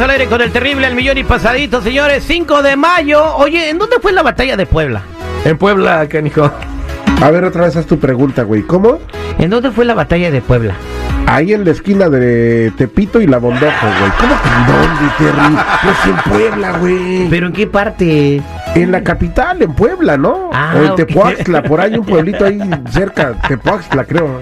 Al aire con el terrible, el millón y pasadito, señores. 5 de mayo. Oye, ¿en dónde fue la batalla de Puebla? En Puebla, canijo. A ver, otra vez haz tu pregunta, güey. ¿Cómo? ¿En dónde fue la batalla de Puebla? Ahí en la esquina de Tepito y la Bondojo, güey. ¿Cómo que en dónde, Terry? Pues en Puebla, güey. ¿Pero en qué parte? En la capital, en Puebla, ¿no? Ah, o en ok. Tepoaxtla, por ahí un pueblito ahí cerca, Tepoaxtla, creo.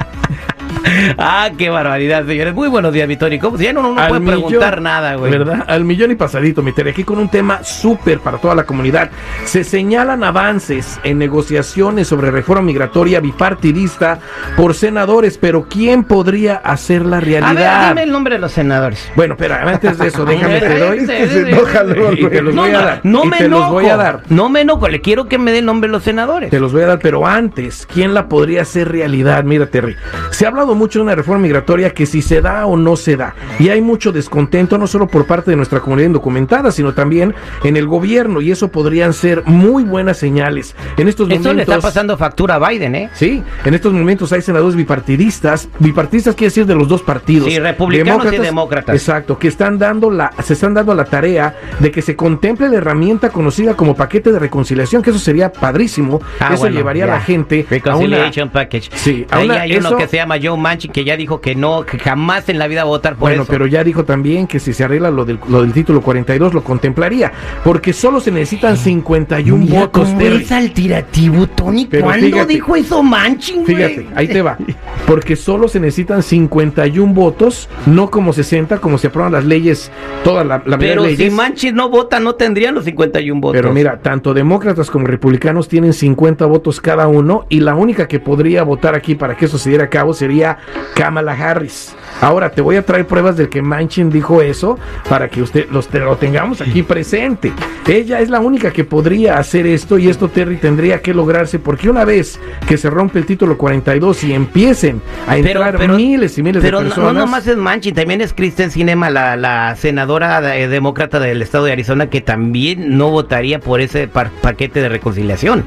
Ah, qué barbaridad, señores. Muy buenos días, mi Tony. ¿Cómo? Ya no, no Al puede preguntar nada, güey. ¿Verdad? Al millón y pasadito, mi Tere. Aquí con un tema súper para toda la comunidad. Se señalan avances en negociaciones sobre reforma migratoria bipartidista por senadores, pero ¿quién podría hacerla A realidad? ver, dime el nombre de los senadores. Bueno, espera, antes de eso, déjame te doy. Sí, que sí, se sí. enoja luego, Y te los No, voy a no, dar. no me te enojo. los voy a dar. No me enojo. Le quiero que me dé el nombre de los senadores. Te los voy a dar, pero antes, ¿quién la podría hacer realidad? Mira, Terry, se ha hablado mucho de una reforma migratoria que si se da o no se da. Y hay mucho descontento, no solo por parte de nuestra comunidad indocumentada, sino también en el gobierno. Y eso podrían ser muy buenas señales. En estos Esto le momentos. está pasando factura a Biden, ¿eh? Sí, en estos momentos hay senadores bipartidistas. Bipartidistas quiere decir de los dos partidos. Sí, republicanos y demócratas. Exacto, que están dando la, se están dando la tarea de que se contemple la herramienta conocida como paquete de reconciliación, que eso sería padrísimo. Ah, eso bueno, llevaría a la gente a una, Reconciliation Package. Sí, a Ahí una- hay uno que se llama Joe Manchin que ya dijo que no, que jamás en la vida va a votar por Bueno, eso. pero ya dijo también que si se arregla lo del, lo del título 42 lo contemplaría, porque solo se necesitan 51 Mira votos. cómo es alterativo, Tony. ¿Cuándo fíjate, dijo eso Manchin? Fíjate, ahí te va. Porque solo se necesitan 51 votos, no como 60, como se aprueban las leyes, todas la, la Pero si leyes. Manchin no vota, no tendrían los 51 votos. Pero mira, tanto demócratas como republicanos tienen 50 votos cada uno y la única que podría votar aquí para que eso se diera a cabo sería Kamala Harris. Ahora te voy a traer pruebas de que Manchin dijo eso para que usted los, te- lo tengamos aquí presente. Ella es la única que podría hacer esto y esto Terry tendría que lograrse porque una vez que se rompe el título 42 y empiecen a entrar miles y miles pero de personas. no nomás es Manchin, también es Kristen Sinema, la, la senadora de- demócrata del estado de Arizona, que también no votaría por ese par- paquete de reconciliación.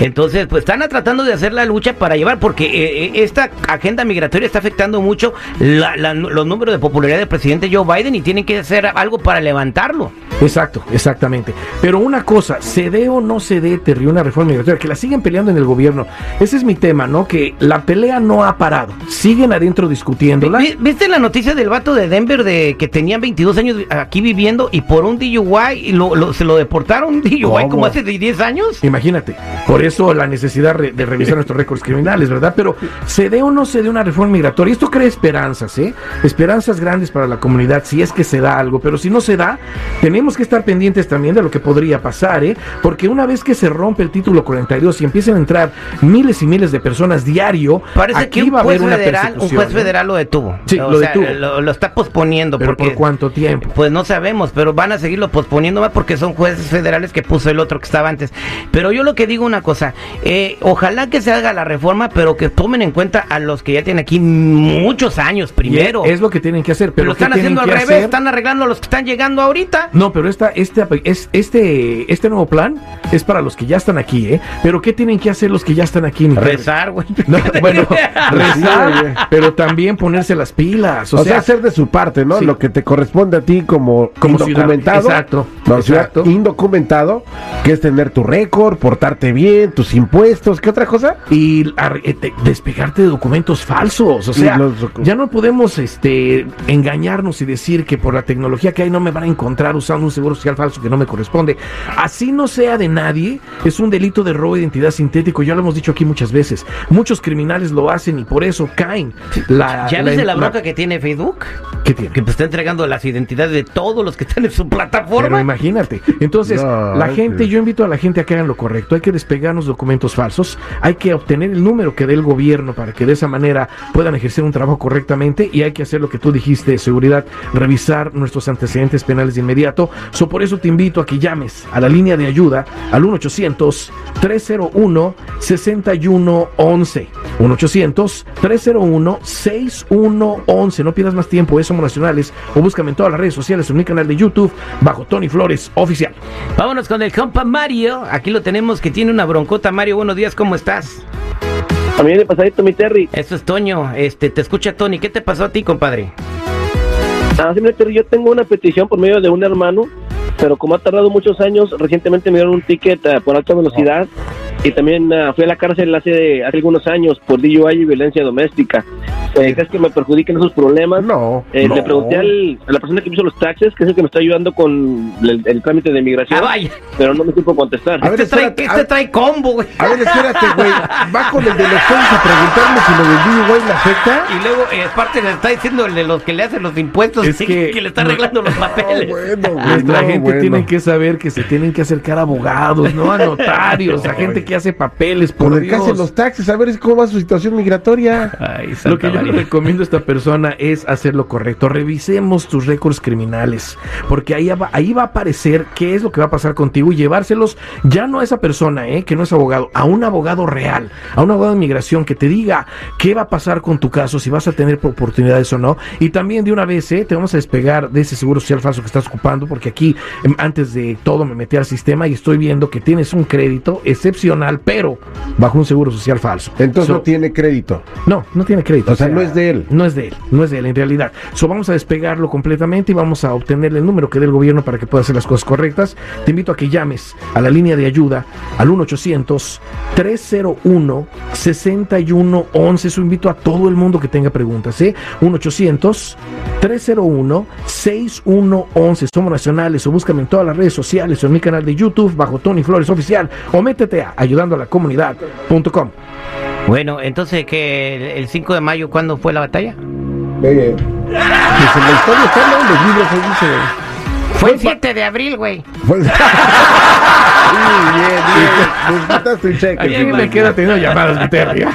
Entonces, pues están tratando de hacer la lucha para llevar, porque eh, eh, esta agenda migratoria está afectando mucho la- la- los números de popularidad del presidente Joe Biden y tienen que hacer algo para levantarlo. Exacto, exactamente. Pero una cosa, se dé o no se dé, Terry, una reforma migratoria, que la siguen peleando en el gobierno. Ese es mi tema, ¿no? Que la pelea no ha parado. Siguen adentro discutiéndola. Vi- ¿Viste la noticia del vato de Denver de que tenían 22 años aquí viviendo y por un DUI lo, lo- se lo deportaron un DUI ¿Cómo? como hace de 10 años? Imagínate, por eso la necesidad de revisar nuestros récords criminales, ¿verdad? Pero se dé o no se dé una reforma migratoria, esto crea esperanzas, ¿eh? Esperanzas grandes para la comunidad, si es que se da algo, pero si no se da, tenemos que estar pendientes también de lo que podría pasar, ¿eh? Porque una vez que se rompe el título 42 y empiezan a entrar miles y miles de personas diario, Parece aquí que un va a haber juez una federal, un persecución, juez ¿eh? federal lo detuvo. Sí, O lo sea, detuvo. Lo, lo está posponiendo. ¿Pero porque, por cuánto tiempo? Pues no sabemos, pero van a seguirlo posponiendo más porque son jueces federales que puso el otro que estaba antes. Pero yo lo que digo una cosa, eh, ojalá que se haga la reforma, pero que tomen en cuenta a los que ya tienen aquí muchos años primero. Y es lo que tienen que hacer, pero pero lo están ¿qué tienen haciendo al revés, hacer? están arreglando a los que están llegando ahorita. No, pero esta, este, es, este, este nuevo plan es para los que ya están aquí, ¿eh? Pero ¿qué tienen que hacer los que ya están aquí? Rezar, güey. No, bueno, rezar, pero también ponerse las pilas. O, sea, hacer de su parte, ¿no? sí. Lo que te corresponde a ti como, Como indocumentado. ciudad- exacto, No, ciudad- exacto. indocumentado, que es tener tu récord, portarte bien, tus impuestos, ¿qué otra cosa? y eh, te- despegarte de documentos falsos. O sea, los ya no podemos este, engañarnos y decir que por la tecnología que hay no me van a encontrar usando un seguro social falso que no me corresponde. Así no sea de nadie, es un delito de robo de identidad sintético. Ya lo hemos dicho aquí muchas veces. Muchos criminales lo hacen y por eso caen. La, ¿Ya viste la bronca que tiene Facebook? ¿Qué tiene? Que pues, está entregando las identidades de todos los que están en su Pero plataforma. imagínate. Entonces, No, la gente, yo invito a la gente a que hagan lo correcto. Hay que despegarnos documentos falsos. Hay que obtener el número que dé el gobierno para que de esa manera puedan ejercer un trabajo correctamente. Y hay que hacer lo que tú dijiste de seguridad, revisar nuestros antecedentes penales de inmediato. So, por eso te invito a que llames a la línea de ayuda al 1-800-301-6111. 1-800-301-6111. No pierdas más tiempo, es Somos Nacionales. O búscame en todas las redes sociales, en mi canal de YouTube, bajo Tony Flores Oficial. Vámonos con el compa Mario. Aquí lo tenemos que tiene una broncota. Mario, buenos días, ¿cómo estás? También de pasadito, mi Terry. Eso es Toño. Este, te escucha Tony. ¿Qué te pasó a ti, compadre? Ah, sí, yo tengo una petición por medio de un hermano, pero como ha tardado muchos años, recientemente me dieron un ticket ah, por alta velocidad y también ah, fui a la cárcel hace, hace algunos años por DUI y violencia doméstica. Eh, ¿Crees que me perjudiquen esos problemas? No, Eh, no. Le pregunté al- a la persona que me hizo los taxes, que es el que me está ayudando con el, el trámite de migración, Ah, vaya. pero no me supo contestar. A ver, Este trae, este trae combo, güey. A ver, espérate, güey. Va con el de los jueces a preguntarme si lo del DUI le afecta. Y luego, eh, aparte, le está diciendo el de los que le hacen los impuestos Es que, que- le está no. arreglando los papeles. bueno, güey, Nuestra no, gente bueno. tiene que saber que se tienen que acercar a abogados, no a notarios, a gente que hace papeles, por Por el que hace Dios. los taxes, a ver cómo va su situación migratoria. Ay, Lo que yo le recomiendo a esta persona es hacer lo correcto. Revisemos tus récords criminales, porque ahí va, ahí va a aparecer qué es lo que va a pasar contigo y llevárselos ya no a esa persona, ¿eh? que no es abogado, a un abogado real, a un abogado de inmigración que te diga qué va a pasar con tu caso, si vas a tener oportunidades o no. Y también de una vez, ¿eh? te vamos a despegar de ese seguro social falso que estás ocupando, porque aquí, em, antes de todo, me metí al sistema y estoy viendo que tienes un crédito excepcional, pero bajo un seguro social falso. Entonces So- no tiene crédito. no, no tiene crédito. O sea, no es de él. No es de él, no es de él en realidad. So, vamos a despegarlo completamente y vamos a obtenerle el número que dé el gobierno para que pueda hacer las cosas correctas. Te invito a que llames a la línea de ayuda al 1-800-301-6111. Eso invito a todo el mundo que tenga preguntas. ¿eh? 1-800-301-6111. Somos nacionales o búscame en todas las redes sociales o en mi canal de YouTube bajo Tony Flores Oficial o métete a ayudando a la comunidad.com. Bueno, entonces que el, 5 de mayo, ¿cuándo fue la batalla? Eh, pues en la historia está en los libros se dice. Fue el 7 de abril, güey. Fue el... sí, bien, bien. Pues Aquí me queda teniendo llamadas, mi Terry.